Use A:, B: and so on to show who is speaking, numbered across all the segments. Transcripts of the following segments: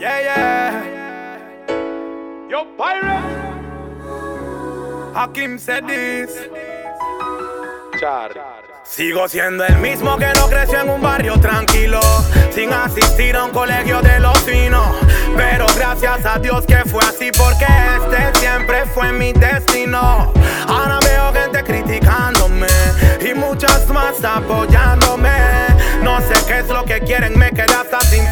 A: Yeah, yeah. Yo, pirate. Hakim said this. Sigo siendo el mismo que no creció en un barrio tranquilo, sin asistir a un colegio de los finos. Pero gracias a Dios que fue así, porque este siempre fue mi destino. Ahora veo gente criticándome y muchas más apoyándome. No sé qué es lo que quieren, me quedé hasta sin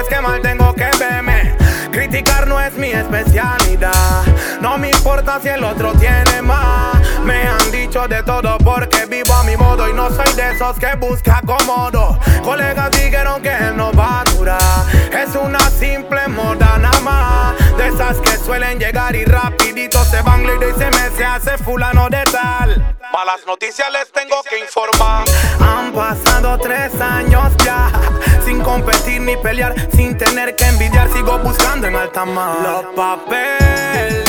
A: es que mal tengo que verme. Criticar no es mi especialidad. No me importa si el otro tiene más. Me han dicho de todo porque vivo a mi modo y no soy de esos que busca cómodo. Colegas dijeron que él no va a durar. Es una simple moda nada más. De esas que suelen llegar y rapidito se van y se me se hace fulano de tal. Malas noticias les tengo que informar. Han pasado tres años ya. Sin competir ni pelear, sin tener que envidiar, sigo buscando en alta mar. Los papeles,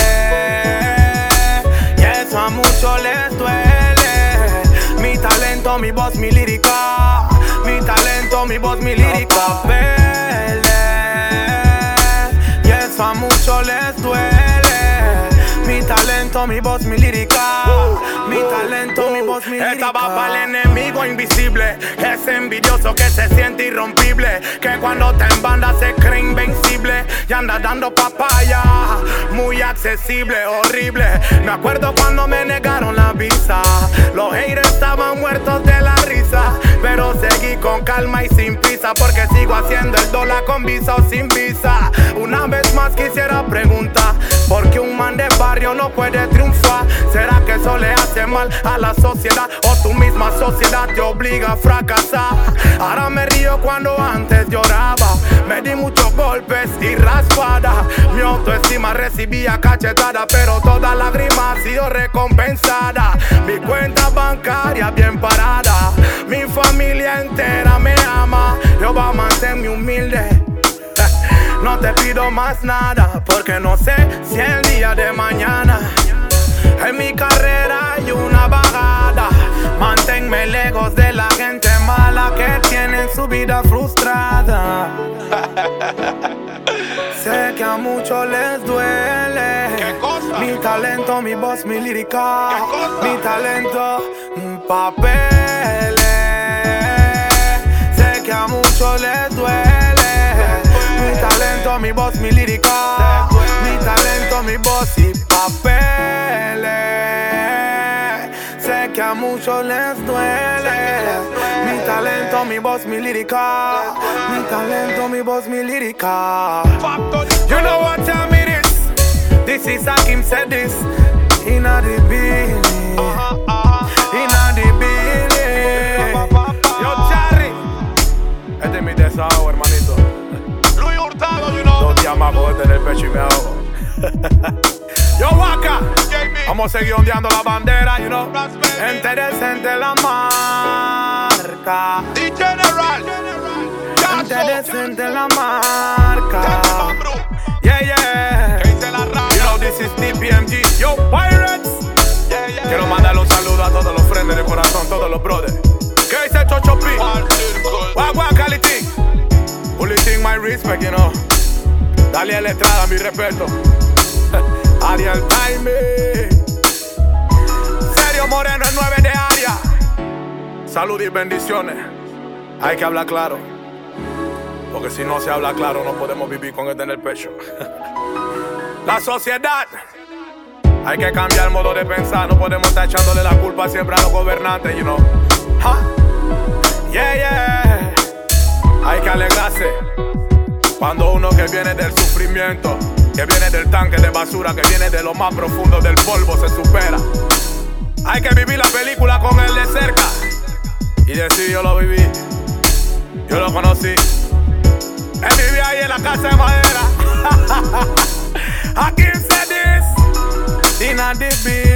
A: y eso a muchos les duele. Mi talento, mi voz, mi lírica. Mi talento, mi voz, mi lírica. Los papeles, y eso a muchos les duele. Mi talento, mi voz, mi lírica. Mi talento, mi voz, mi lírica. Estaba para el enemigo invisible. Ese envidioso que se siente irrompible. Que cuando te en banda se cree invencible. Y anda dando papaya. Muy accesible, horrible. Me acuerdo cuando me negaron la visa. Los haters estaban muertos de la risa. Pero seguí con calma y sin prisa. Porque sigo haciendo el dólar con visa o sin visa. Una vez más quisiera preguntar. ¿Por qué un man de barrio no puede triunfar? ¿Será que eso le hace mal a la sociedad? ¿O tu misma sociedad te obliga a fracasar? Ahora me río cuando antes lloraba. Me di muchos golpes y raspadas. Mi autoestima recibía cachetada, pero toda lágrima ha sido recompensada. Mi cuenta bancaria bien parada. Mi familia entera me ama. Jehová manténme humilde. No te pido más nada, porque no sé si el día de mañana en mi carrera hay una bajada. Manténme lejos de la gente mala que tiene su vida frustrada. sé que a muchos les duele. Mi talento, mi voz, mi lírica. Mi talento, mi papeles. Sé que a muchos les duele. Mi voz, mi lírica. Mi talento, mi voz y papeles. Sé que a muchos les duele. Mi talento, mi voz, mi lírica. Mi talento, mi voz, mi lírica. You know what time it is? This is Hakim said this. Inna the fuerte en el pecho y me ahogo. Yo, Waka. Vamos a seguir ondeando la bandera, you know. Decente la marca.
B: The General.
A: Decente la marca. Yeah, yeah. You know, this is DPMG. Yo, Pirates.
B: Yeah, yeah.
A: Quiero mandarle un saludo a todos los friends de corazón, todos los brothers. ¿Qué dice Chocho P? Wagwan Quality. Only thing my respect, you know. Dale a la entrada, mi respeto. Ariel Time. Serio Moreno, el 9 de área. Salud y bendiciones. Hay que hablar claro. Porque si no se habla claro, no podemos vivir con esto en el pecho. La sociedad. Hay que cambiar el modo de pensar. No podemos estar echándole la culpa siempre a los gobernantes, you know. Yeah, yeah. Hay que alegrarse. Cuando uno que viene del sufrimiento, que viene del tanque de basura, que viene de lo más profundo del polvo, se supera. Hay que vivir la película con él de cerca. Y decir, yo lo viví. Yo lo conocí. Él vivía ahí en la casa de madera. Aquí se dice. The building.